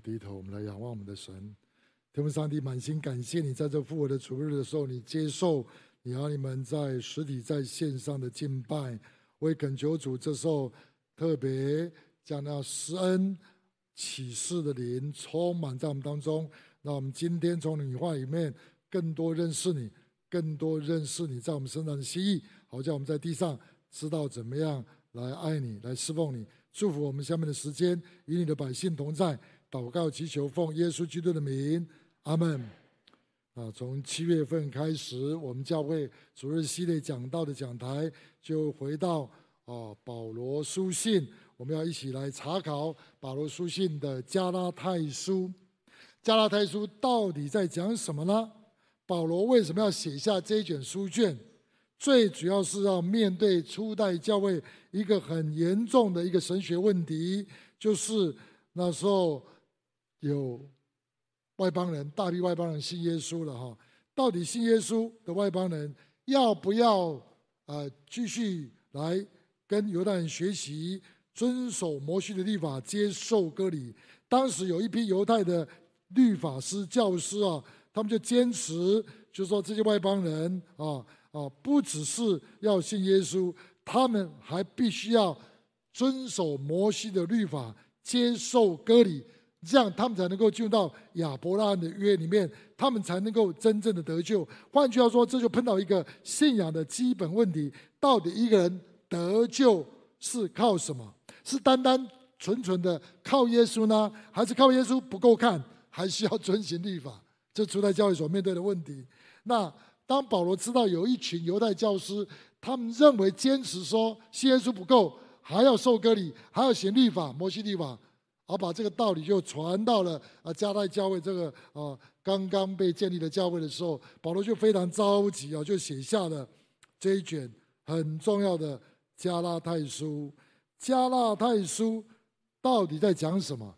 低头，我们来仰望我们的神。天父上帝，满心感谢你，在这复活的主日的时候，你接受你和你们在实体在线上的敬拜。我也恳求主，这时候特别将那施恩启示的灵充满在我们当中。让我们今天从你话里面更多认识你，更多认识你在我们身上的心意，好叫我们在地上知道怎么样来爱你，来侍奉你。祝福我们下面的时间，与你的百姓同在。祷告祈求，奉耶稣基督的名，阿门。啊，从七月份开始，我们教会主日系列讲道的讲台就回到啊保罗书信，我们要一起来查考保罗书信的加拉太书。加拉太书到底在讲什么呢？保罗为什么要写下这一卷书卷？最主要是要面对初代教会一个很严重的一个神学问题，就是那时候有外邦人，大批外邦人信耶稣了哈。到底信耶稣的外邦人要不要呃继续来跟犹太人学习，遵守摩西的律法，接受割礼？当时有一批犹太的律法师、教师啊，他们就坚持，就说这些外邦人啊。啊，不只是要信耶稣，他们还必须要遵守摩西的律法，接受割礼，这样他们才能够进入到亚伯拉罕的约里面，他们才能够真正的得救。换句话说，这就碰到一个信仰的基本问题：到底一个人得救是靠什么？是单单纯纯的靠耶稣呢，还是靠耶稣不够看，还需要遵行律法？这初代教会所面对的问题。那。当保罗知道有一群犹太教师，他们认为坚持说信耶稣不够，还要受割礼，还要行律法，摩西律法，而把这个道理就传到了啊加拉教会这个啊刚刚被建立的教会的时候，保罗就非常着急啊，就写下了这一卷很重要的加拉太书。加拉太书到底在讲什么？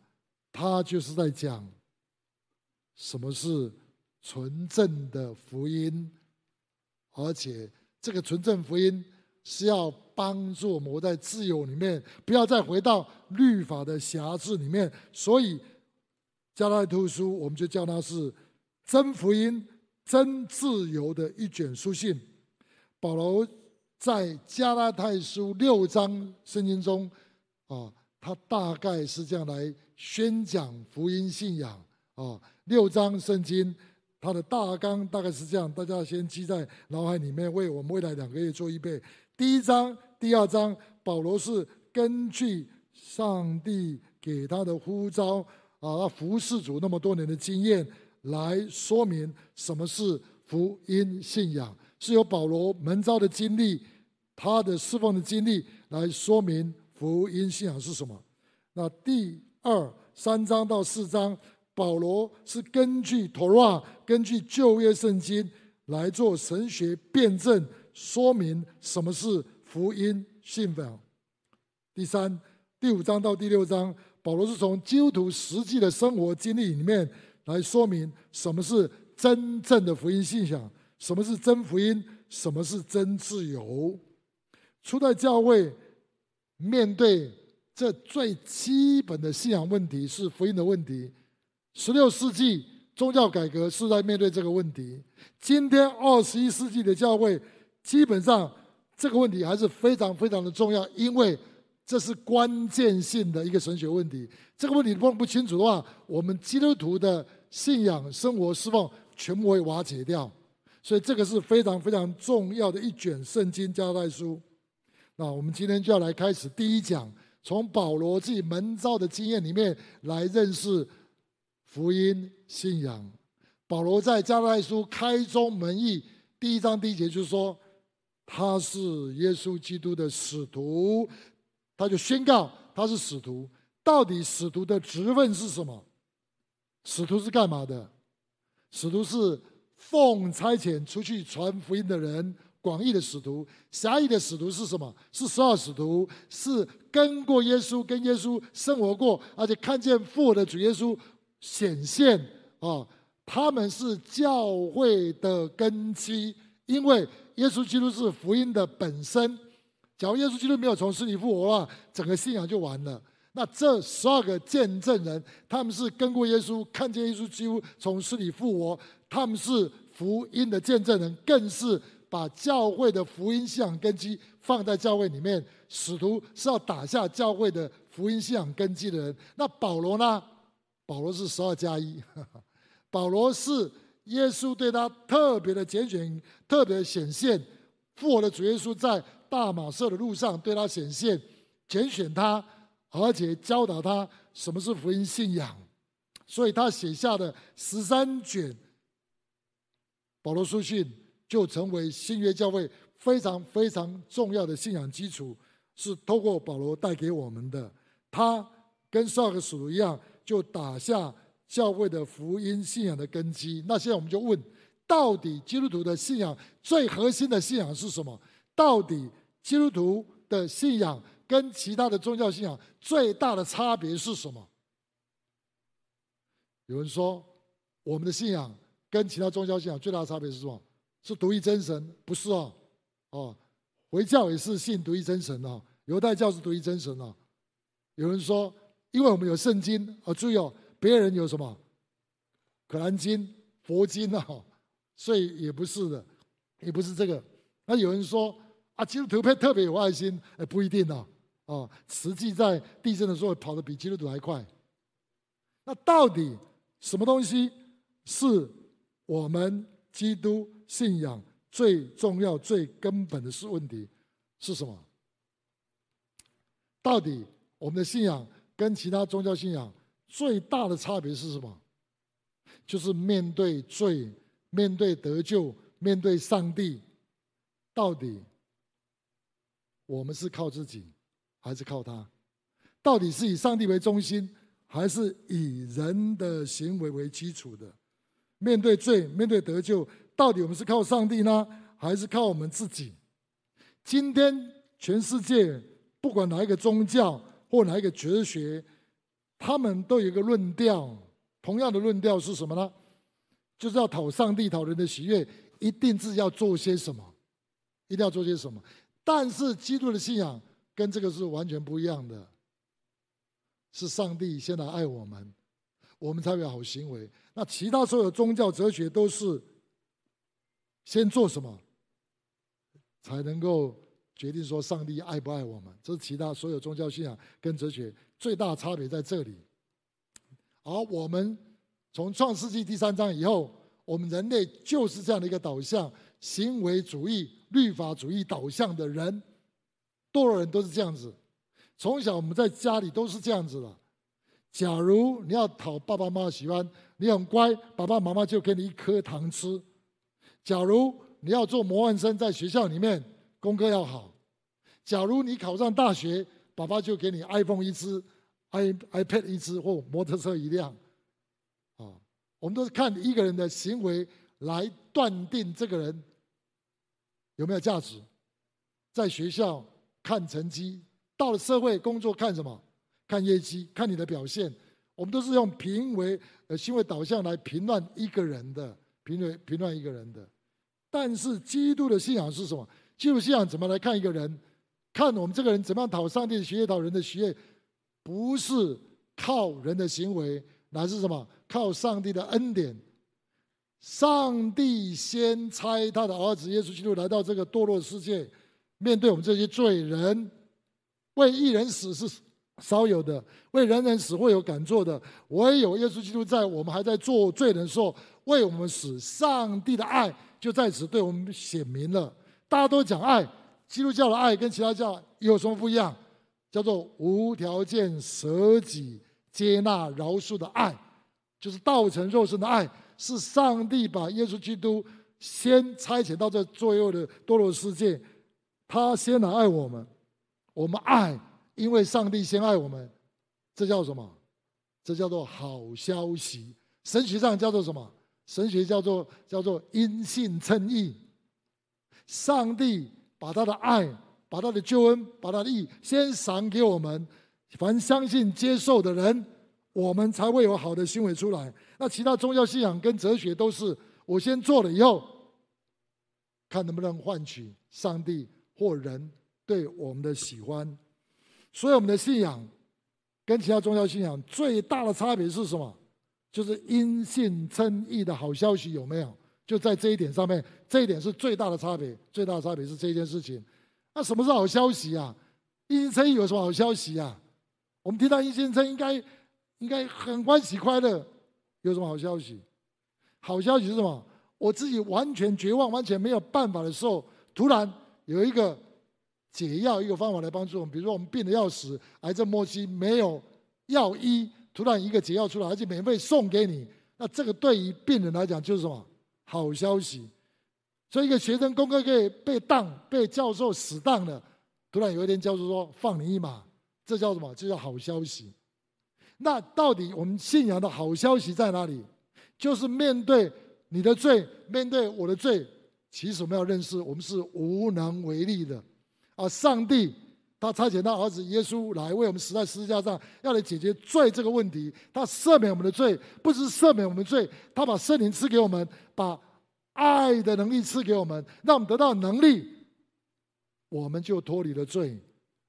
他就是在讲什么是纯正的福音。而且，这个纯正福音是要帮助我们在自由里面，不要再回到律法的辖制里面。所以，加拉太书我们就叫它是真福音、真自由的一卷书信。保罗在加拉太书六章圣经中，啊，他大概是这样来宣讲福音信仰啊，六章圣经。他的大纲大概是这样，大家先记在脑海里面，为我们未来两个月做预备。第一章、第二章，保罗是根据上帝给他的呼召啊，服侍主那么多年的经验来说明什么是福音信仰，是由保罗门召的经历、他的侍奉的经历来说明福音信仰是什么。那第二三章到四章。保罗是根据《妥拉》、根据旧约圣经来做神学辩证，说明什么是福音信仰。第三、第五章到第六章，保罗是从基督徒实际的生活经历里面来说明什么是真正的福音信仰，什么是真福音，什么是真自由。初代教会面对这最基本的信仰问题是福音的问题。十六世纪宗教改革是在面对这个问题。今天二十一世纪的教会，基本上这个问题还是非常非常的重要，因为这是关键性的一个神学问题。这个问题问不清楚的话，我们基督徒的信仰、生活、侍奉全部会瓦解掉。所以这个是非常非常重要的一卷圣经加拉太书。那我们今天就要来开始第一讲，从保罗自己门造的经验里面来认识。福音信仰，保罗在加拉太书开宗门义第一章第一节就是说，他是耶稣基督的使徒，他就宣告他是使徒。到底使徒的职分是什么？使徒是干嘛的？使徒是奉差遣出去传福音的人，广义的使徒。狭义的使徒是什么？是十二使徒，是跟过耶稣、跟耶稣生活过，而且看见复活的主耶稣。显现啊，他们是教会的根基，因为耶稣基督是福音的本身。假如耶稣基督没有从死里复活的话，整个信仰就完了。那这十二个见证人，他们是跟过耶稣，看见耶稣基督从死里复活，他们是福音的见证人，更是把教会的福音信仰根基放在教会里面。使徒是要打下教会的福音信仰根基的人。那保罗呢？保罗是十二加一，保罗是 耶稣对他特别的拣选，特别的显现。复活的主耶稣在大马色的路上对他显现，拣选他。而且教导他什么是福音信仰，所以他写下的十三卷保罗书信就成为新约教会非常非常重要的信仰基础，是透过保罗带给我们的。他跟十二个使徒一样，就打下教会的福音信仰的根基。那现在我们就问：到底基督徒的信仰最核心的信仰是什么？到底基督徒的信仰？跟其他的宗教信仰最大的差别是什么？有人说，我们的信仰跟其他宗教信仰最大的差别是什么？是独一真神？不是哦，哦，回教也是信独一真神哦，犹太教是独一真神哦。有人说，因为我们有圣经啊，注意哦，别人有什么？可兰经、佛经啊，所以也不是的，也不是这个。那有人说啊，基督徒特特别有爱心，哎，不一定哦。哦，实际在地震的时候跑得比基督徒还快。那到底什么东西是我们基督信仰最重要、最根本的是问题是什么？到底我们的信仰跟其他宗教信仰最大的差别是什么？就是面对罪、面对得救、面对上帝，到底我们是靠自己？还是靠他，到底是以上帝为中心，还是以人的行为为基础的？面对罪，面对得救，到底我们是靠上帝呢，还是靠我们自己？今天全世界不管哪一个宗教或哪一个哲学，他们都有一个论调，同样的论调是什么呢？就是要讨上帝、讨人的喜悦，一定是要做些什么，一定要做些什么。但是基督的信仰。跟这个是完全不一样的，是上帝先来爱我们，我们才有好行为。那其他所有宗教哲学都是先做什么，才能够决定说上帝爱不爱我们。这是其他所有宗教信仰跟哲学最大差别在这里。而我们从创世纪第三章以后，我们人类就是这样的一个导向，行为主义、律法主义导向的人。多数人都是这样子，从小我们在家里都是这样子的。假如你要讨爸爸妈妈喜欢，你很乖，爸爸妈妈就给你一颗糖吃。假如你要做模范生，在学校里面功课要好。假如你考上大学，爸爸就给你 iPhone 一只，i iPad 一只或摩托车一辆。啊，我们都是看一个人的行为来断定这个人有没有价值，在学校。看成绩，到了社会工作看什么？看业绩，看你的表现。我们都是用评为呃行为导向来评断一个人的，评为评断一个人的。但是基督的信仰是什么？基督信仰怎么来看一个人？看我们这个人怎么样讨上帝的喜悦，讨人的喜悦，不是靠人的行为，乃是什么？靠上帝的恩典。上帝先差他的儿子耶稣基督来到这个堕落世界。面对我们这些罪人，为一人死是少有的，为人人死会有敢做的。唯有耶稣基督在我们还在做罪人的时候为我们死，上帝的爱就在此对我们显明了。大家都讲爱，基督教的爱跟其他教有什么不一样？叫做无条件舍己、接纳、饶恕的爱，就是道成肉身的爱，是上帝把耶稣基督先差遣到这罪恶的堕落世界。他先来爱我们，我们爱，因为上帝先爱我们，这叫什么？这叫做好消息。神学上叫做什么？神学叫做叫做因信称义。上帝把他的爱、把他的救恩、把他的义先赏给我们，凡相信接受的人，我们才会有好的行为出来。那其他宗教信仰跟哲学都是我先做了以后，看能不能换取上帝。或人对我们的喜欢，所以我们的信仰跟其他宗教信仰最大的差别是什么？就是因信称义的好消息有没有？就在这一点上面，这一点是最大的差别。最大的差别是这件事情。那什么是好消息啊？因信称义有什么好消息啊？我们听到因信称义应该应该很欢喜快乐，有什么好消息？好消息是什么？我自己完全绝望、完全没有办法的时候，突然有一个解药、一个方法来帮助我们。比如说，我们病得要死，癌症末期没有药医。突然一个解药出来，而且免费送给你，那这个对于病人来讲就是什么好消息？所以一个学生功课可以被当，被教授死当了，突然有一天教授说放你一马，这叫什么？这叫好消息。那到底我们信仰的好消息在哪里？就是面对你的罪，面对我的罪，其实我们要认识，我们是无能为力的，啊上帝。他差遣他儿子耶稣来为我们死在十字架上，要来解决罪这个问题。他赦免我们的罪，不是赦免我们罪，他把圣灵赐给我们，把爱的能力赐给我们，让我们得到能力，我们就脱离了罪，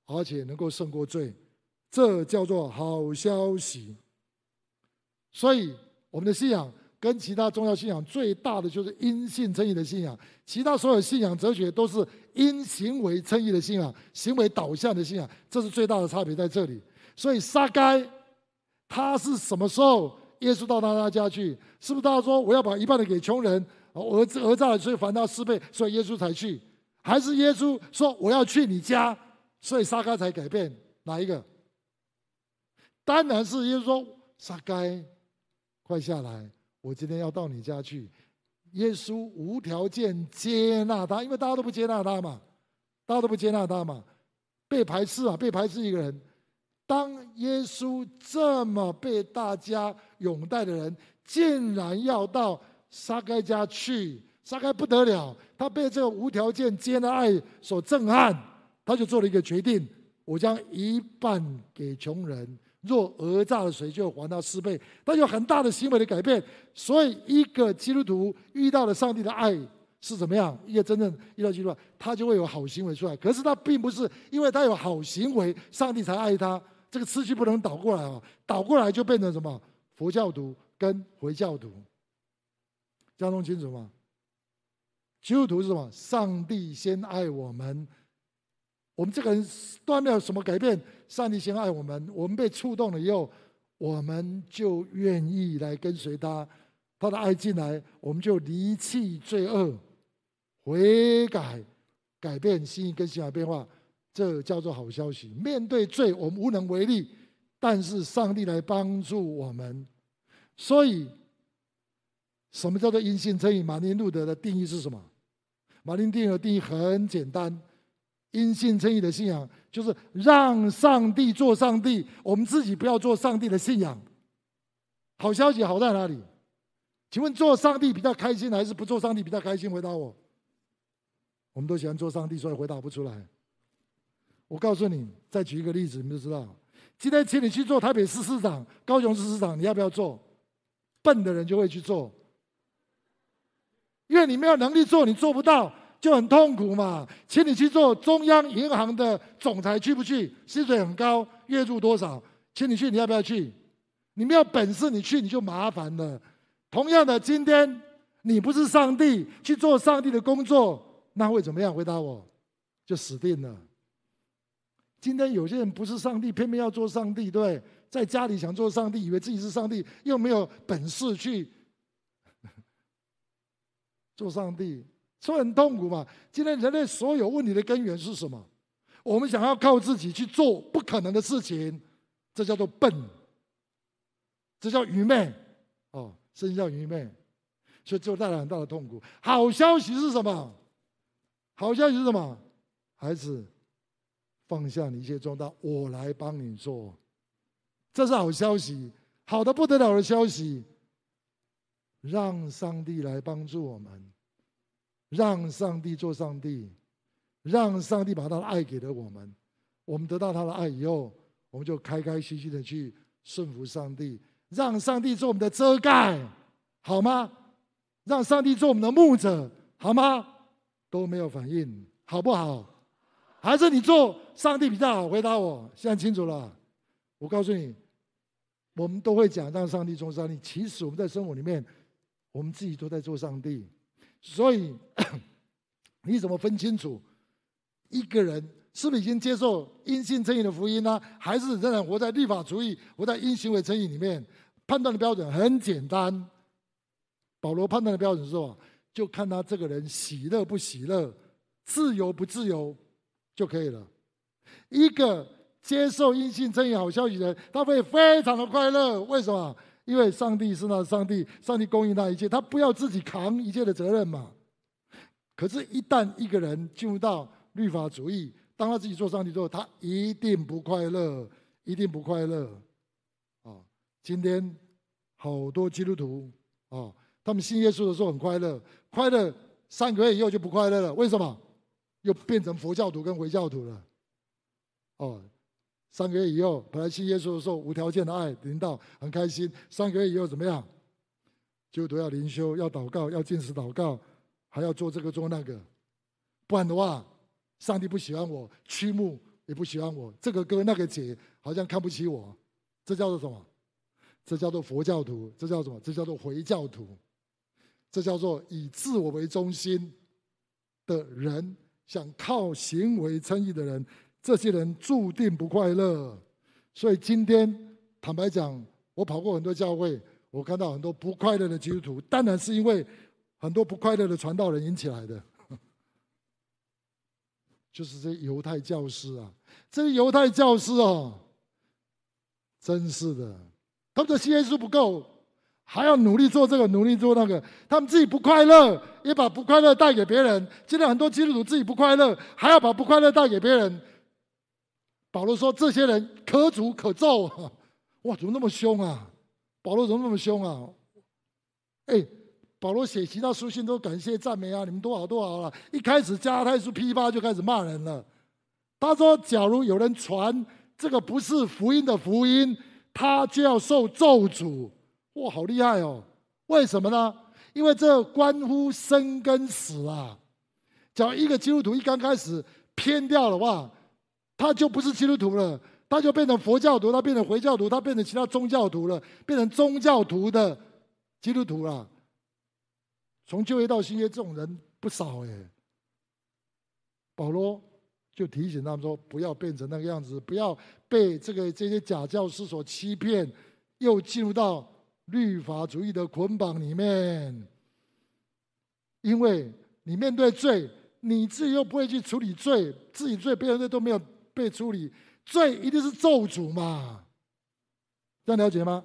而且能够胜过罪。这叫做好消息。所以，我们的信仰。跟其他宗教信仰最大的就是因信称义的信仰，其他所有信仰哲学都是因行为称义的信仰，行为导向的信仰，这是最大的差别在这里。所以撒该他是什么时候耶稣到他那家去？是不是他说我要把一半的给穷人，讹讹诈所以还他四倍，所以耶稣才去？还是耶稣说我要去你家，所以撒该才改变？哪一个？当然是耶稣说撒该，快下来。我今天要到你家去，耶稣无条件接纳他，因为大家都不接纳他嘛，大家都不接纳他嘛，被排斥啊，被排斥一个人。当耶稣这么被大家拥戴的人，竟然要到撒该家去，撒该不得了，他被这个无条件接纳爱所震撼，他就做了一个决定：我将一半给穷人。若讹诈了谁，就还他四倍。他有很大的行为的改变，所以一个基督徒遇到了上帝的爱是怎么样？一个真正遇到基督徒，他就会有好行为出来。可是他并不是因为他有好行为，上帝才爱他。这个次序不能倒过来啊！倒过来就变成什么？佛教徒跟回教徒，这样弄清楚吗？基督徒是什么？上帝先爱我们。我们这个人都还没有什么改变，上帝先爱我们，我们被触动了以后，我们就愿意来跟随他，他的爱进来，我们就离弃罪恶，悔改，改变心意跟想法变化，这叫做好消息。面对罪，我们无能为力，但是上帝来帮助我们。所以，什么叫做因信称义？马丁路德的定义是什么？马丁定义的定义很简单。因信称义的信仰，就是让上帝做上帝，我们自己不要做上帝的信仰。好消息好在哪里？请问做上帝比较开心，还是不做上帝比较开心？回答我。我们都喜欢做上帝，所以回答不出来。我告诉你，再举一个例子，你就知道。今天请你去做台北市市长、高雄市市长，你要不要做？笨的人就会去做，因为你没有能力做，你做不到。就很痛苦嘛，请你去做中央银行的总裁，去不去？薪水很高，月入多少？请你去，你要不要去？你没有本事，你去你就麻烦了。同样的，今天你不是上帝去做上帝的工作，那会怎么样？回答我，就死定了。今天有些人不是上帝，偏偏要做上帝，对，在家里想做上帝，以为自己是上帝，又没有本事去做上帝。所以很痛苦嘛？今天人类所有问题的根源是什么？我们想要靠自己去做不可能的事情，这叫做笨，这叫愚昧，哦，这叫愚昧，所以就带来很大的痛苦。好消息是什么？好消息是什么？孩子，放下你一切重担，我来帮你做，这是好消息，好的不得了的消息，让上帝来帮助我们。让上帝做上帝，让上帝把他的爱给了我们。我们得到他的爱以后，我们就开开心心的去顺服上帝，让上帝做我们的遮盖，好吗？让上帝做我们的牧者，好吗？都没有反应，好不好？还是你做上帝比较好？回答我，现在清楚了。我告诉你，我们都会讲让上帝做上帝，其实我们在生活里面，我们自己都在做上帝。所以，你怎么分清楚一个人是不是已经接受因信称义的福音呢？还是仍然活在律法主义、活在因行为称义里面？判断的标准很简单，保罗判断的标准是什么？就看他这个人喜乐不喜乐、自由不自由就可以了。一个接受因信称义好消息的人，他会非常的快乐。为什么？因为上帝是那上帝，上帝供应他一切，他不要自己扛一切的责任嘛。可是，一旦一个人进入到律法主义，当他自己做上帝之后，他一定不快乐，一定不快乐。啊，今天好多基督徒啊，他们信耶稣的时候很快乐，快乐三个月以后就不快乐了。为什么？又变成佛教徒跟回教徒了。哦。三个月以后，本来信耶稣的时候无条件的爱临到，很开心。三个月以后怎么样？就都要灵修，要祷告，要禁食祷告，还要做这个做那个。不然的话，上帝不喜欢我，区牧也不喜欢我，这个哥那个姐好像看不起我。这叫做什么？这叫做佛教徒。这叫什么？这叫做回教徒。这叫做以自我为中心的人，想靠行为称义的人。这些人注定不快乐，所以今天坦白讲，我跑过很多教会，我看到很多不快乐的基督徒，当然是因为很多不快乐的传道人引起来的，就是这犹太教师啊，这些犹太教师哦，真是的，他们的信耶稣不够，还要努力做这个，努力做那个，他们自己不快乐，也把不快乐带给别人。今天很多基督徒自己不快乐，还要把不快乐带给别人。保罗说：“这些人可诅可咒，哇，怎么那么凶啊？保罗怎么那么凶啊？哎，保罗写其他书信都感谢赞美啊，你们多好多好了。一开始加太书批发就开始骂人了。他说：假如有人传这个不是福音的福音，他就要受咒诅。哇，好厉害哦！为什么呢？因为这关乎生跟死啊。假如一个基督徒一刚开始偏掉的话，他就不是基督徒了，他就变成佛教徒，他变成回教徒，他变成其他宗教徒了，变成宗教徒的基督徒了。从旧约到新约，这种人不少哎。保罗就提醒他们说：不要变成那个样子，不要被这个这些假教师所欺骗，又进入到律法主义的捆绑里面。因为你面对罪，你自己又不会去处理罪，自己罪别人罪都没有。被处理，罪一定是咒诅嘛？这样了解吗？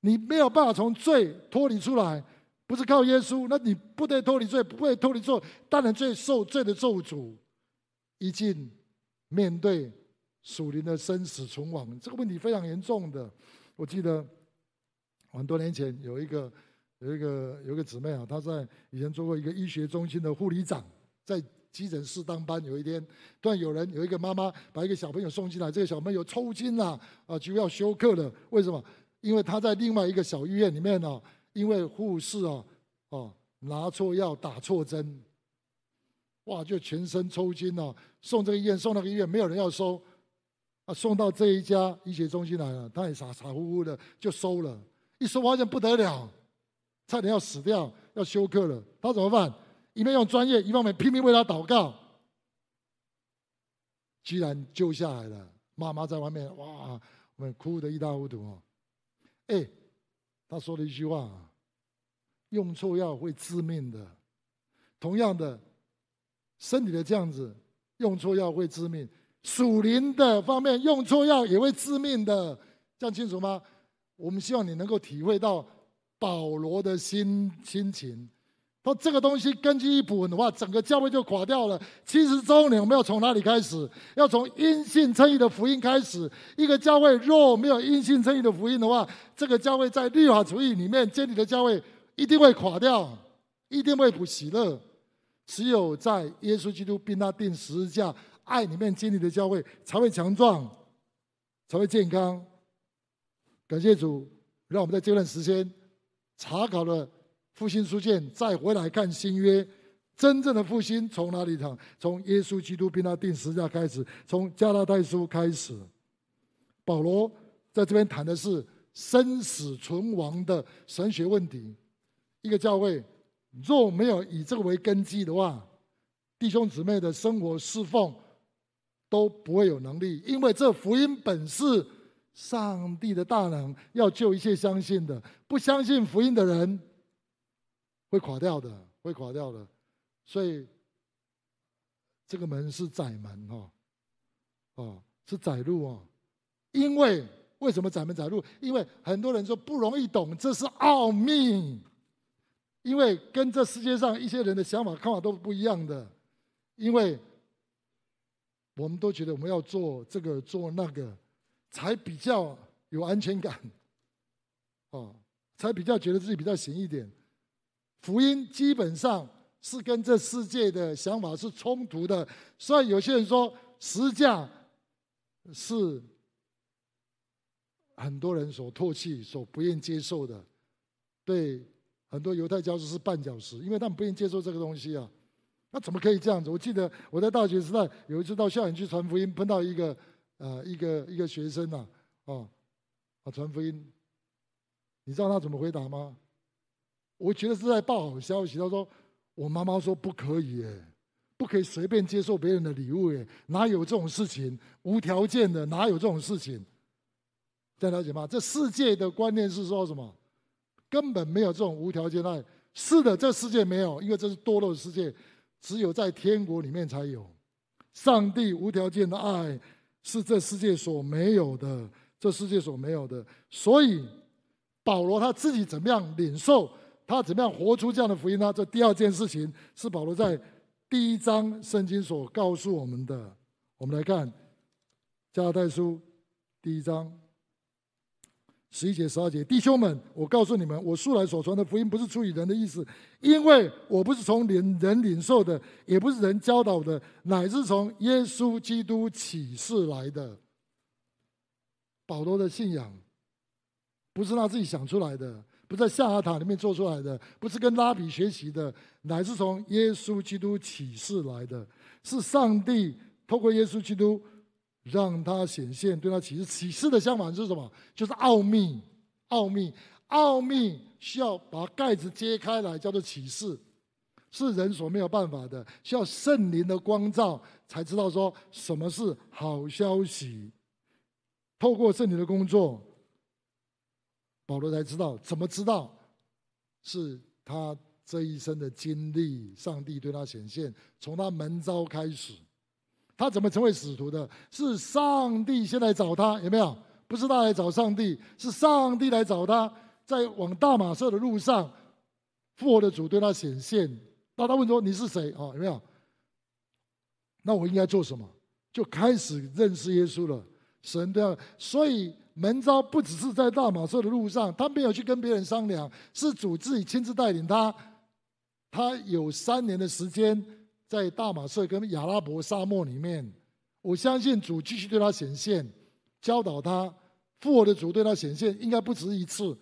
你没有办法从罪脱离出来，不是靠耶稣，那你不得脱离罪，不会脱离罪，当然罪受罪的咒诅，已经面对属灵的生死存亡，这个问题非常严重的。我记得很多年前有一个有一个有一个姊妹啊，她在以前做过一个医学中心的护理长，在。急诊室当班，有一天突然有人有一个妈妈把一个小朋友送进来，这个小朋友抽筋了，啊，就要休克了。为什么？因为他在另外一个小医院里面呢，因为护士啊，哦，拿错药打错针，哇，就全身抽筋了。送这个医院，送那个医院，没有人要收，啊，送到这一家医学中心来了，他也傻傻乎乎的就收了。一收发现不得了，差点要死掉，要休克了，他怎么办？一面用专业，一方面拼命为他祷告，居然救下来了。妈妈在外面，哇，我们哭得一塌糊涂哦。哎，他说了一句话：用错药会致命的。同样的，身体的这样子，用错药会致命；属灵的方面，用错药也会致命的。这样清楚吗？我们希望你能够体会到保罗的心心情。说这个东西根基一补的话，整个教会就垮掉了。七十周年，我们要从哪里开始？要从因信称义的福音开始。一个教会若没有因信称义的福音的话，这个教会在律法主义里面建立的教会一定会垮掉，一定会不喜乐。只有在耶稣基督并他钉十字架爱里面建立的教会才会强壮，才会健康。感谢主，让我们在这段时间查考了。复兴书卷，再回来看新约，真正的复兴从哪里讲？从耶稣基督并他钉十字架开始，从加拉太书开始。保罗在这边谈的是生死存亡的神学问题。一个教会若没有以这个为根基的话，弟兄姊妹的生活侍奉都不会有能力，因为这福音本是上帝的大能，要救一切相信的。不相信福音的人会垮掉的，会垮掉的。所以这个门是窄门哈，哦，是窄路啊。因为为什么窄门窄路？因为很多人说不容易懂，这是奥秘。因为跟这世界上一些人的想法看法都不一样的，因为我们都觉得我们要做这个做那个，才比较有安全感，哦，才比较觉得自己比较行一点。福音基本上是跟这世界的想法是冲突的，所以有些人说十架是很多人所唾弃、所不愿接受的，对。很多犹太教士是绊脚石，因为他们不愿意接受这个东西啊。那怎么可以这样子？我记得我在大学时代有一次到校园去传福音，碰到一个呃一个一个学生呐，啊啊传福音，你知道他怎么回答吗？我觉得是在报好消息。他说：“我妈妈说不可以，哎，不可以随便接受别人的礼物，哎，哪有这种事情？无条件的，哪有这种事情？这样了解吗？这世界的观念是说什么？”根本没有这种无条件爱。是的，这世界没有，因为这是堕落的世界，只有在天国里面才有。上帝无条件的爱是这世界所没有的，这世界所没有的。所以保罗他自己怎么样领受，他怎么样活出这样的福音呢？这第二件事情是保罗在第一章圣经所告诉我们的。我们来看加拉太书第一章。十一节、十二节，弟兄们，我告诉你们，我素来所传的福音不是出于人的意思，因为我不是从人人领受的，也不是人教导的，乃是从耶稣基督启示来的。保罗的信仰不是他自己想出来的，不在象牙塔里面做出来的，不是跟拉比学习的，乃是从耶稣基督启示来的，是上帝透过耶稣基督。让他显现，对他启示。启示的相反是什么？就是奥秘。奥秘，奥秘需要把盖子揭开来，叫做启示，是人所没有办法的。需要圣灵的光照，才知道说什么是好消息。透过圣灵的工作，保罗才知道。怎么知道？是他这一生的经历。上帝对他显现，从他门招开始。他怎么成为使徒的？是上帝先来找他，有没有？不是他来找上帝，是上帝来找他。在往大马色的路上，复活的主对他显现。那他问说：“你是谁？”啊，有没有？那我应该做什么？就开始认识耶稣了。神对他，所以门招不只是在大马色的路上，他没有去跟别人商量，是主自己亲自带领他。他有三年的时间。在大马色跟亚拉伯沙漠里面，我相信主继续对他显现，教导他。复活的主对他显现，应该不止一次，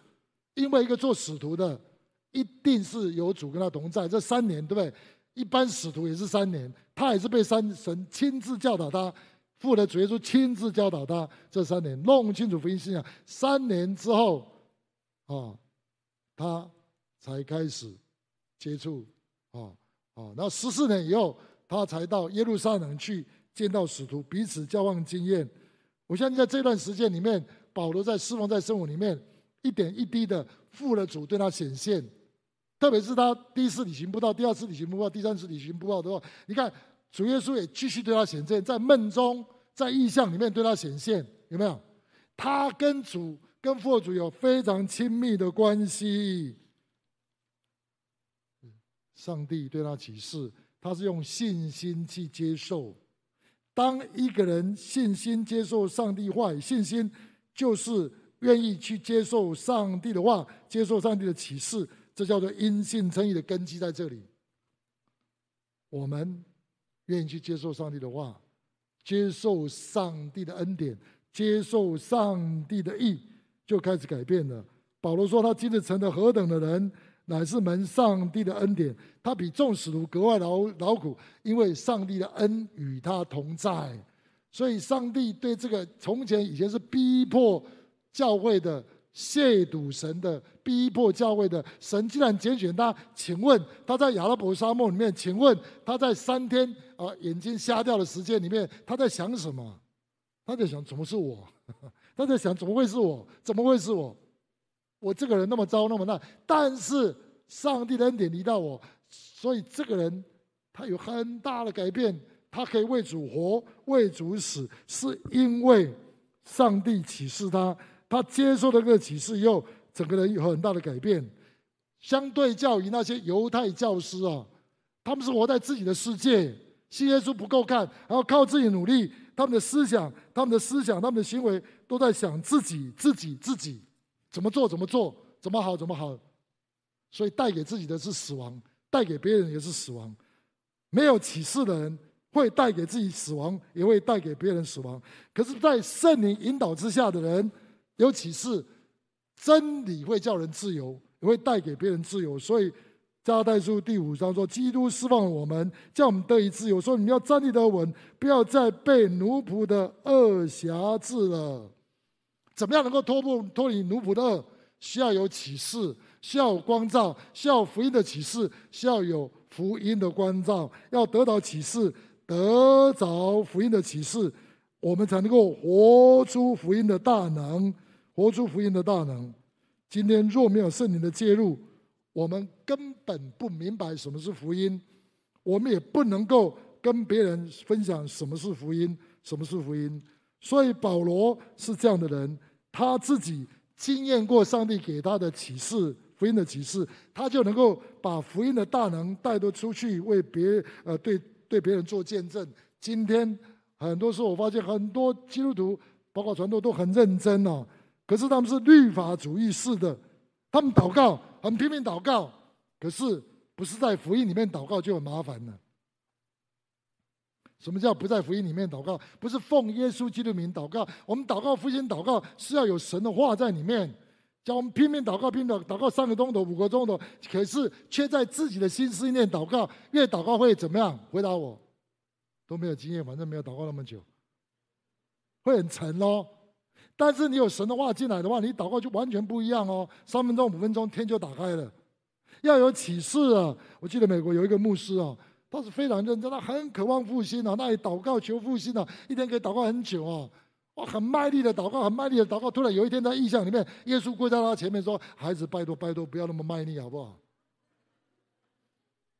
因为一个做使徒的，一定是有主跟他同在。这三年，对不对？一般使徒也是三年，他也是被三神亲自教导他，父的主耶稣亲自教导他这三年，弄清楚福音信仰。三年之后，啊，他才开始接触啊。啊，然后十四年以后，他才到耶路撒冷去见到使徒，彼此交换经验。我相信在这段时间里面，保罗在侍奉在圣所里面，一点一滴的父的主对他显现。特别是他第一次旅行不到，第二次旅行不到，第三次旅行不到的话，你看主耶稣也继续对他显现，在梦中，在意象里面对他显现，有没有？他跟主跟复活主有非常亲密的关系。上帝对他启示，他是用信心去接受。当一个人信心接受上帝话语，信心就是愿意去接受上帝的话，接受上帝的启示，这叫做因信称义的根基在这里。我们愿意去接受上帝的话，接受上帝的恩典，接受上帝的意，就开始改变了。保罗说：“他今日成了何等的人。”乃是蒙上帝的恩典，他比众使徒格外劳劳苦，因为上帝的恩与他同在。所以，上帝对这个从前以前是逼迫教会的、亵渎神的、逼迫教会的。神既然拣选他，请问他在亚拉伯沙漠里面，请问他在三天啊眼睛瞎掉的时间里面，他在想什么？他在想怎么是我？他在想怎么会是我？怎么会是我？我这个人那么糟那么烂，但是上帝的恩典临到我，所以这个人他有很大的改变，他可以为主活，为主死，是因为上帝启示他，他接受了这个启示以后，整个人有很大的改变。相对较于那些犹太教师啊，他们是活在自己的世界，信耶稣不够看，然后靠自己努力，他们的思想、他们的思想、他们的行为都在想自己、自己、自己。怎么做？怎么做？怎么好？怎么好？所以带给自己的是死亡，带给别人也是死亡。没有启示的人会带给自己死亡，也会带给别人死亡。可是，在圣灵引导之下的人有启示，真理会叫人自由，也会带给别人自由。所以，加拉太书第五章说：“基督释放了我们，叫我们得以自由。”说：“你们要站立得稳，不要再被奴仆的恶挟制了。”怎么样能够脱不脱离奴仆的恶？需要有启示，需要光照，需要福音的启示，需要有福音的光照。要得到启示，得着福音的启示，我们才能够活出福音的大能，活出福音的大能。今天若没有圣灵的介入，我们根本不明白什么是福音，我们也不能够跟别人分享什么是福音，什么是福音。所以保罗是这样的人。他自己经验过上帝给他的启示，福音的启示，他就能够把福音的大能带得出去，为别呃对对别人做见证。今天很多时候，我发现很多基督徒，包括传道都很认真哦，可是他们是律法主义式的，他们祷告很拼命祷告，可是不是在福音里面祷告就很麻烦了。什么叫不在福音里面祷告？不是奉耶稣基督名祷告。我们祷告、复兴祷告是要有神的话在里面。叫我们拼命祷告、拼命祷告三个钟头、五个钟头，可是却在自己的心思里面祷告。越祷告会怎么样？回答我，都没有经验，反正没有祷告那么久，会很沉哦。但是你有神的话进来的话，你祷告就完全不一样哦。三分钟、五分钟，天就打开了。要有启示啊！我记得美国有一个牧师啊。他是非常认真，他很渴望复兴啊，那里祷告求复兴啊，一天可以祷告很久啊，哇，很卖力的祷告，很卖力的祷告。突然有一天在异象里面，耶稣跪在他前面说：“孩子，拜托拜托，不要那么卖力，好不好？”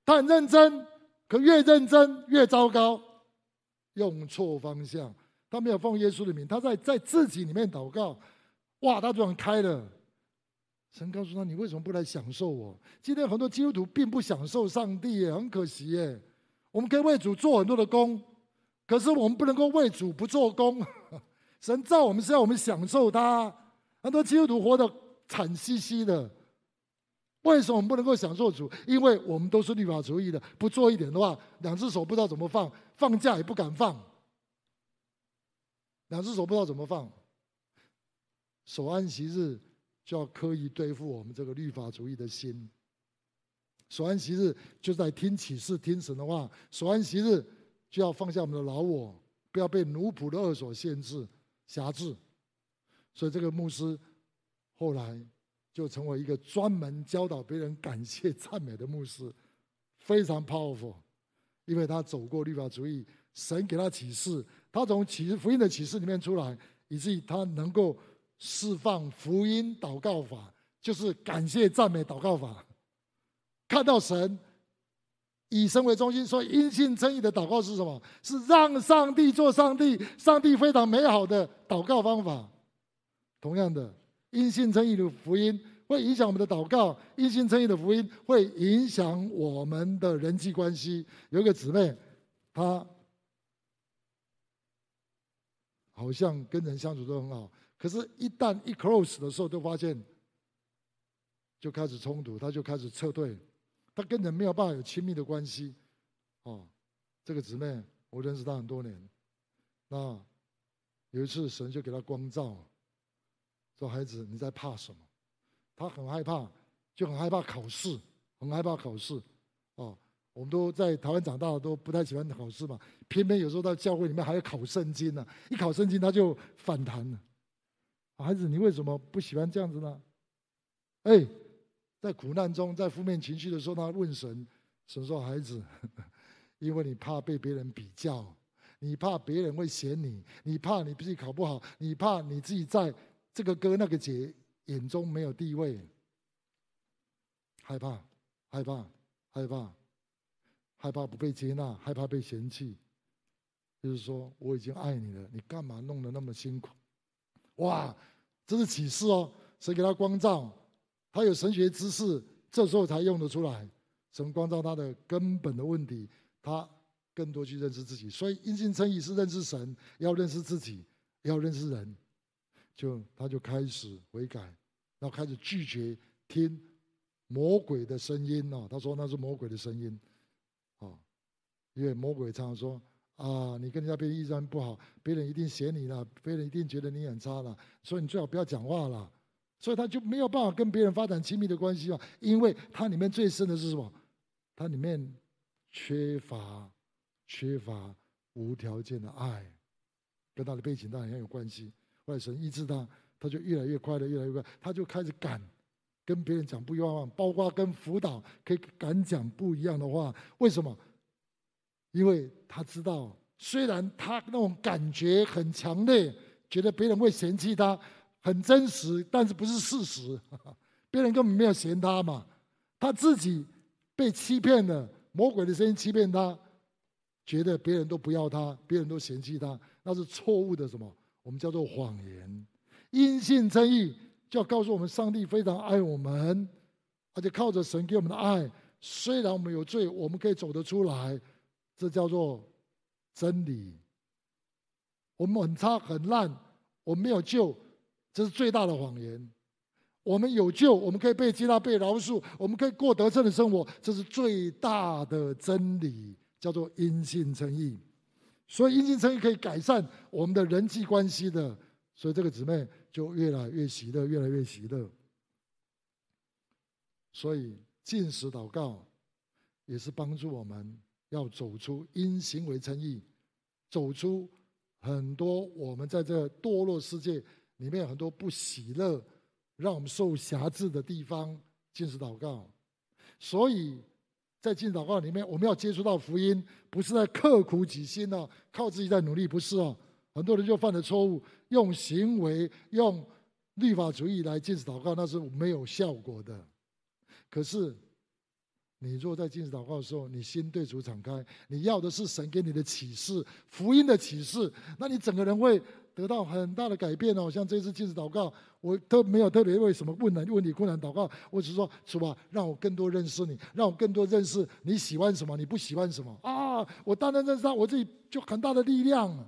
他很认真，可越认真越糟糕，用错方向。他没有奉耶稣的名，他在在自己里面祷告，哇，他突然开了。神告诉他：“你为什么不来享受我？”今天很多基督徒并不享受上帝，耶，很可惜耶。我们可以为主做很多的工，可是我们不能够为主不做工。神造我们是要我们享受他。很多基督徒活得惨兮兮的，为什么我们不能够享受主？因为我们都是律法主义的，不做一点的话，两只手不知道怎么放，放假也不敢放。两只手不知道怎么放，守安息日。就要刻意对付我们这个律法主义的心。守安息日就在听启示、听神的话。守安息日就要放下我们的老我，不要被奴仆的恶所限制、辖制。所以这个牧师后来就成为一个专门教导别人感谢赞美的牧师，非常 powerful，因为他走过律法主义，神给他启示，他从启示福音的启示里面出来，以至于他能够。释放福音祷告法，就是感谢赞美祷告法。看到神，以神为中心，所以因信称义的祷告是什么？是让上帝做上帝，上帝非常美好的祷告方法。同样的，因信称义的福音会影响我们的祷告，因信称义的福音会影响我们的人际关系。有一个姊妹，她好像跟人相处都很好。可是，一旦一 close 的时候，就发现就开始冲突，他就开始撤退，他跟人没有办法有亲密的关系。哦，这个姊妹我认识她很多年，那有一次神就给她光照，说：“孩子，你在怕什么？”她很害怕，就很害怕考试，很害怕考试。哦，我们都在台湾长大，都不太喜欢考试嘛。偏偏有时候到教会里面还要考圣经呢，一考圣经他就反弹了。孩子，你为什么不喜欢这样子呢？哎，在苦难中，在负面情绪的时候，他问神，神说：“孩子，因为你怕被别人比较，你怕别人会嫌你，你怕你自己考不好，你怕你自己在这个哥那个姐眼中没有地位，害怕，害怕，害怕。”害怕不被接纳，害怕被嫌弃，就是说我已经爱你了，你干嘛弄得那么辛苦？哇，这是启示哦！谁给他光照？他有神学知识，这时候才用得出来。神光照他的根本的问题，他更多去认识自己。所以因信称义是认识神，要认识自己，要认识人。就他就开始悔改，然后开始拒绝听魔鬼的声音哦。他说那是魔鬼的声音。因为魔鬼常常说啊，你跟人家别人意见不好，别人一定嫌你了，别人一定觉得你很差了，所以你最好不要讲话了。所以他就没有办法跟别人发展亲密的关系啊，因为他里面最深的是什么？他里面缺乏缺乏无条件的爱，跟他的背景当然很有关系。后来神医治他，他就越来越快乐，越来越快，他就开始敢。跟别人讲不一样的话，包括跟辅导可以敢讲不一样的话，为什么？因为他知道，虽然他那种感觉很强烈，觉得别人会嫌弃他，很真实，但是不是事实。别人根本没有嫌他嘛，他自己被欺骗了，魔鬼的声音欺骗他，觉得别人都不要他，别人都嫌弃他，那是错误的什么？我们叫做谎言，因信称义。就要告诉我们，上帝非常爱我们，而且靠着神给我们的爱，虽然我们有罪，我们可以走得出来。这叫做真理。我们很差很烂，我们没有救，这是最大的谎言。我们有救，我们可以被接纳、被饶恕，我们可以过得胜的生活，这是最大的真理，叫做因信称义。所以因信称义可以改善我们的人际关系的。所以这个姊妹。就越来越喜乐，越来越喜乐。所以进食祷告也是帮助我们要走出因行为称义，走出很多我们在这堕落世界里面很多不喜乐，让我们受辖制的地方。进食祷告，所以在进食祷告里面，我们要接触到福音，不是在刻苦己心哦，靠自己在努力，不是哦。很多人就犯了错误，用行为、用律法主义来禁止祷告，那是没有效果的。可是，你若在禁止祷告的时候，你心对主敞开，你要的是神给你的启示、福音的启示，那你整个人会得到很大的改变哦。像这次禁止祷告，我都没有特别为什么问难问题困难祷告，我只是说主啊，让我更多认识你，让我更多认识你喜欢什么，你不喜欢什么啊！我单单认识他，我自己就很大的力量。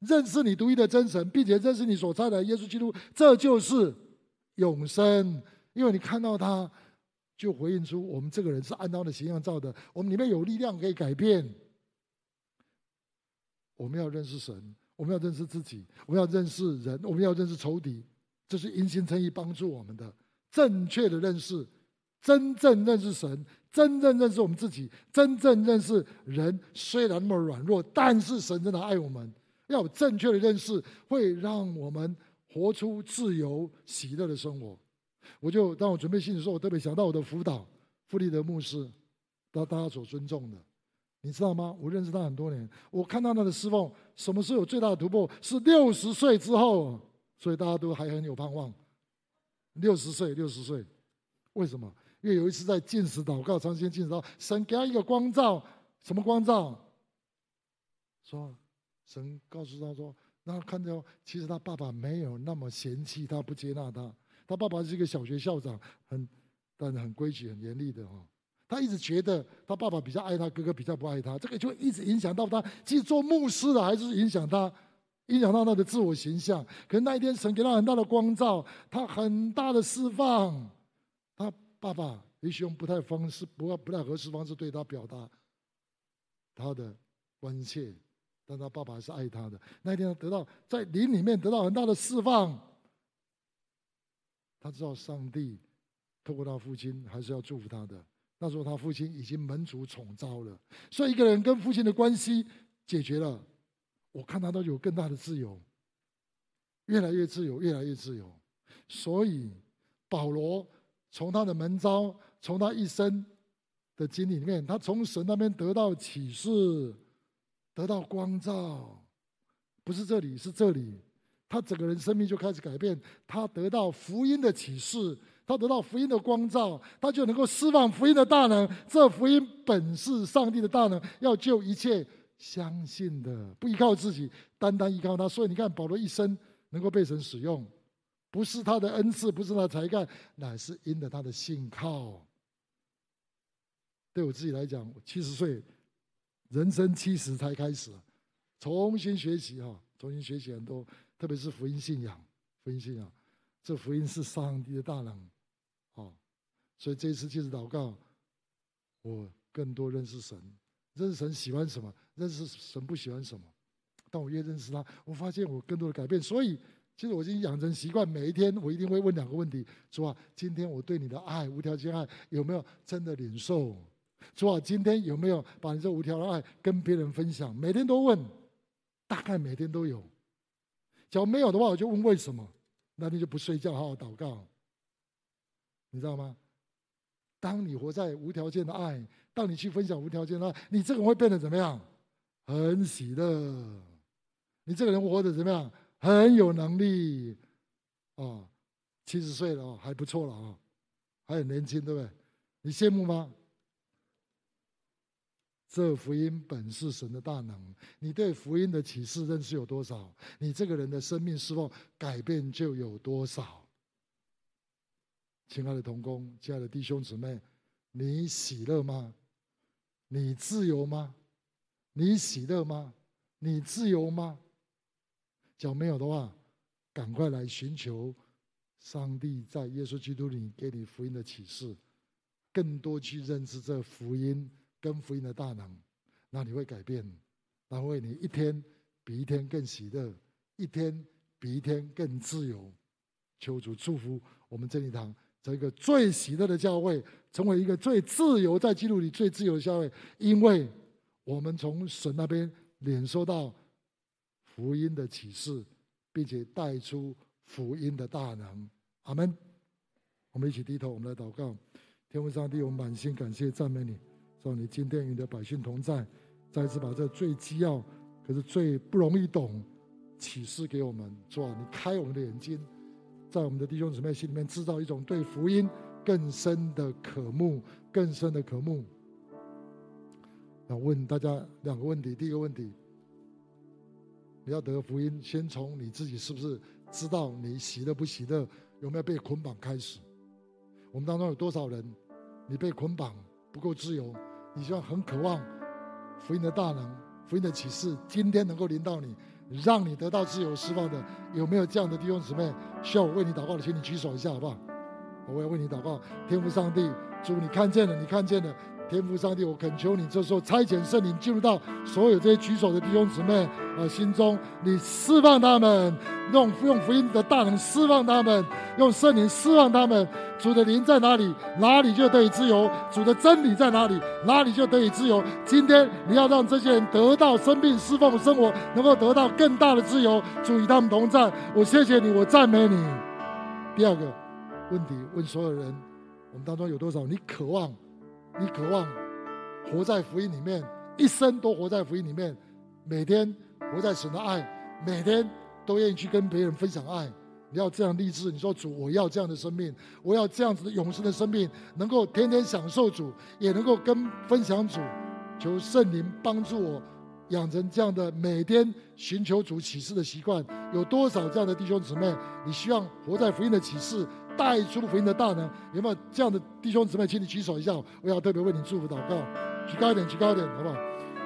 认识你独一的真神，并且认识你所在的耶稣基督，这就是永生。因为你看到他，就回应出我们这个人是按照的形象造的，我们里面有力量可以改变。我们要认识神，我们要认识自己，我们要认识人，我们要认识仇敌。这是因心称义帮助我们的正确的认识，真正认识神，真正认识我们自己，真正认识人。虽然那么软弱，但是神真的爱我们。要有正确的认识，会让我们活出自由喜乐的生活。我就当我准备信的时候，我特别想到我的辅导傅立德牧师，大大家所尊重的，你知道吗？我认识他很多年，我看到他的侍奉，什么时候有最大的突破？是六十岁之后，所以大家都还很有盼望。六十岁，六十岁，为什么？因为有一次在进食祷告，长时间禁食祷，神给他一个光照，什么光照？说。神告诉他说：“那看到其实他爸爸没有那么嫌弃他，不接纳他。他爸爸是一个小学校长，很但很规矩、很严厉的哈。他一直觉得他爸爸比较爱他，哥哥比较不爱他。这个就一直影响到他，其实做牧师的还是影响他，影响到他的自我形象。可是那一天，神给他很大的光照，他很大的释放。他爸爸也许用不太方式，不不太合适方式对他表达他的关切。”但他爸爸还是爱他的。那一天，得到在灵里面得到很大的释放。他知道上帝透过他父亲还是要祝福他的。那时候他父亲已经门主宠召了，所以一个人跟父亲的关系解决了，我看他都有更大的自由。越来越自由，越来越自由。所以保罗从他的门招，从他一生的经历里面，他从神那边得到启示，得到光照，不是这里，是这里。他整个人生命就开始改变，他得到福音的启示，他得到福音的光照，他就能够释放福音的大能。这福音本是上帝的大能，要救一切相信的，不依靠自己，单单依靠他。所以你看，保罗一生能够被神使用，不是他的恩赐，不是他才干，乃是因着他的信靠。对我自己来讲，七十岁，人生七十才开始，重新学习哈，重新学习很多，特别是福音信仰，福音信仰，这福音是上帝的大能，啊，所以这一次借着祷告，我更多认识神。认识神喜欢什么？认识神不喜欢什么？当我越认识他，我发现我更多的改变。所以，其实我已经养成习惯，每一天我一定会问两个问题：主啊，今天我对你的爱、无条件爱有没有真的领受？主啊，今天有没有把你这无条件爱跟别人分享？每天都问，大概每天都有。假如没有的话，我就问为什么？那你就不睡觉，好好祷告，你知道吗？当你活在无条件的爱。当你去分享无条件的爱，你这个人会变得怎么样？很喜乐。你这个人活得怎么样？很有能力。哦，七十岁了哦，还不错了啊，还很年轻，对不对？你羡慕吗？这福音本是神的大能，你对福音的启示认识有多少？你这个人的生命是否改变就有多少？亲爱的同工，亲爱的弟兄姊妹，你喜乐吗？你自由吗？你喜乐吗？你自由吗？假如没有的话，赶快来寻求上帝在耶稣基督里给你福音的启示，更多去认识这福音跟福音的大能，那你会改变，那会你一天比一天更喜乐，一天比一天更自由。求主祝福我们真理堂。这个最喜乐的教会，成为一个最自由，在基督里最自由的教会，因为我们从神那边领受到福音的启示，并且带出福音的大能。阿门。我们一起低头，我们来祷告。天父上帝，我们满心感谢赞美你，让你今天与你的百姓同在，再次把这最基要，可是最不容易懂启示给我们。主啊，你开我们的眼睛。在我们的弟兄姊妹心里面制造一种对福音更深的渴慕，更深的渴慕。要问大家两个问题：第一个问题，你要得福音，先从你自己是不是知道你喜乐不喜乐，有没有被捆绑开始？我们当中有多少人，你被捆绑不够自由？你希望很渴望福音的大能、福音的启示，今天能够临到你。让你得到自由释放的，有没有这样的弟兄姊妹需要我为你祷告的？请你举手一下，好不好？我要为你祷告，天父上帝，主你看见了，你看见了。天父上帝，我恳求你，这时候差遣圣灵进入到所有这些举手的弟兄姊妹呃心中，你释放他们，用用福音的大能释放他们，用圣灵释放他们。主的灵在哪里，哪里就得以自由；主的真理在哪里，哪里就得以自由。今天你要让这些人得到生命释放的生活，能够得到更大的自由。主与他们同在，我谢谢你，我赞美你。第二个问题问所有人：我们当中有多少你渴望？你渴望活在福音里面，一生都活在福音里面，每天活在神的爱，每天都愿意去跟别人分享爱。你要这样立志，你说主，我要这样的生命，我要这样子的永生的生命，能够天天享受主，也能够跟分享主。求圣灵帮助我养成这样的每天寻求主启示的习惯。有多少这样的弟兄姊妹？你希望活在福音的启示？带出福音的大能，有没有这样的弟兄姊妹？请你举手一下，我要特别为你祝福祷告。举高一点，举高一点，好不好？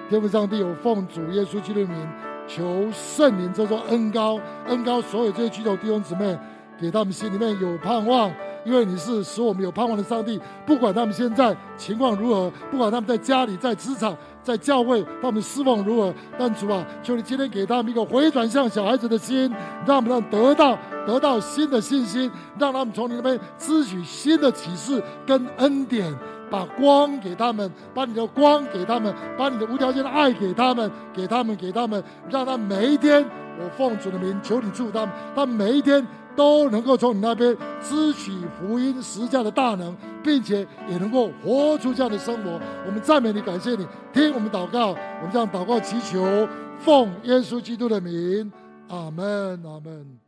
天父上帝，有奉主耶稣基督的名，求圣灵这座恩高，恩高所有这些举手弟兄姊妹，给他们心里面有盼望，因为你是使我们有盼望的上帝。不管他们现在情况如何，不管他们在家里、在职场、在教会，他们侍奉如何，但主啊，求你今天给他们一个回转向小孩子的心，让他们得到。得到新的信心，让他们从你那边支取新的启示跟恩典，把光给他们，把你的光给他们，把你的无条件的爱给他们，给他们，给他们，让他们每一天我奉主的名求你祝福他们，他们每一天都能够从你那边支取福音实价的大能，并且也能够活出这样的生活。我们赞美你，感谢你，听我们祷告，我们这样祷告祈求，奉耶稣基督的名，阿门，阿门。